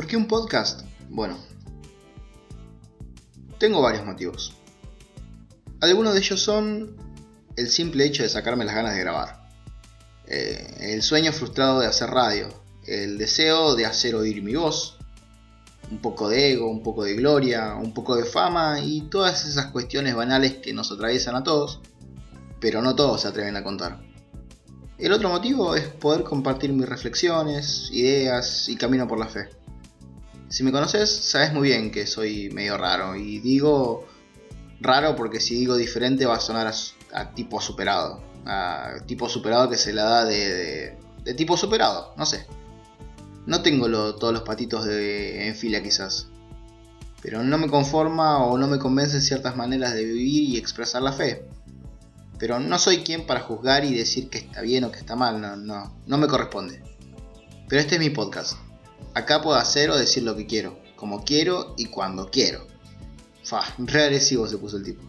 ¿Por qué un podcast? Bueno, tengo varios motivos. Algunos de ellos son el simple hecho de sacarme las ganas de grabar, eh, el sueño frustrado de hacer radio, el deseo de hacer oír mi voz, un poco de ego, un poco de gloria, un poco de fama y todas esas cuestiones banales que nos atraviesan a todos, pero no todos se atreven a contar. El otro motivo es poder compartir mis reflexiones, ideas y camino por la fe. Si me conoces, sabes muy bien que soy medio raro y digo raro porque si digo diferente va a sonar a, tipo superado, a tipo superado que se la da de, de, tipo superado, no sé. No tengo todos los patitos de, en fila quizás, pero no me conforma o no me convencen ciertas maneras de vivir y expresar la fe. Pero no soy quien para juzgar y decir que está bien o que está mal, no, no, no me corresponde. Pero este es mi podcast. Acá puedo hacer o decir lo que quiero, como quiero y cuando quiero. Fa, re agresivo se puso el tipo.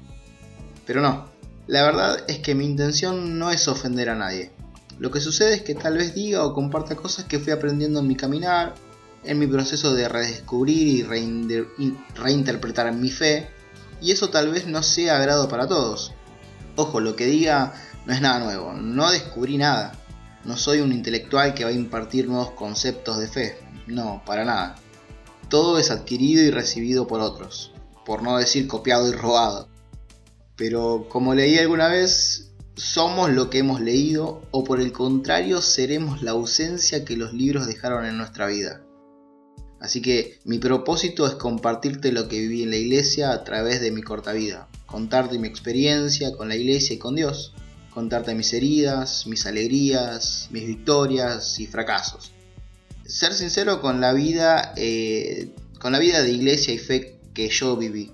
Pero no, la verdad es que mi intención no es ofender a nadie. Lo que sucede es que tal vez diga o comparta cosas que fui aprendiendo en mi caminar, en mi proceso de redescubrir y reinterpretar mi fe, y eso tal vez no sea agrado para todos. Ojo, lo que diga no es nada nuevo, no descubrí nada. No soy un intelectual que va a impartir nuevos conceptos de fe, no, para nada. Todo es adquirido y recibido por otros, por no decir copiado y robado. Pero como leí alguna vez, somos lo que hemos leído o por el contrario seremos la ausencia que los libros dejaron en nuestra vida. Así que mi propósito es compartirte lo que viví en la iglesia a través de mi corta vida, contarte mi experiencia con la iglesia y con Dios, contarte mis heridas, mis alegrías, mis victorias y fracasos. Ser sincero con la vida, eh, con la vida de iglesia y fe que yo viví.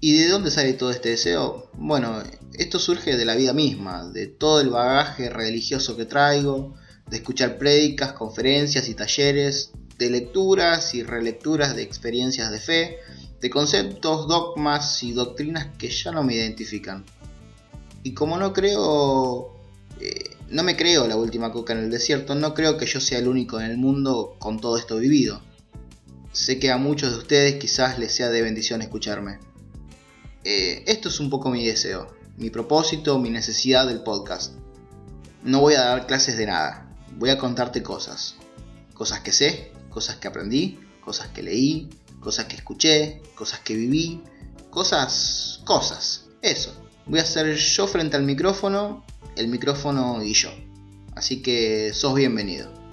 ¿Y de dónde sale todo este deseo? Bueno, esto surge de la vida misma, de todo el bagaje religioso que traigo, de escuchar prédicas, conferencias y talleres, de lecturas y relecturas de experiencias de fe, de conceptos, dogmas y doctrinas que ya no me identifican. Y como no creo, no me creo la última coca en el desierto, no creo que yo sea el único en el mundo con todo esto vivido. Sé que a muchos de ustedes quizás les sea de bendición escucharme. Eh, esto es un poco mi deseo, mi propósito, mi necesidad del podcast. No voy a dar clases de nada, voy a contarte cosas. Cosas que sé, cosas que aprendí, cosas que leí, cosas que escuché, cosas que viví, cosas, cosas, eso. Voy a ser yo frente al micrófono, el micrófono y yo. Así que sos bienvenido.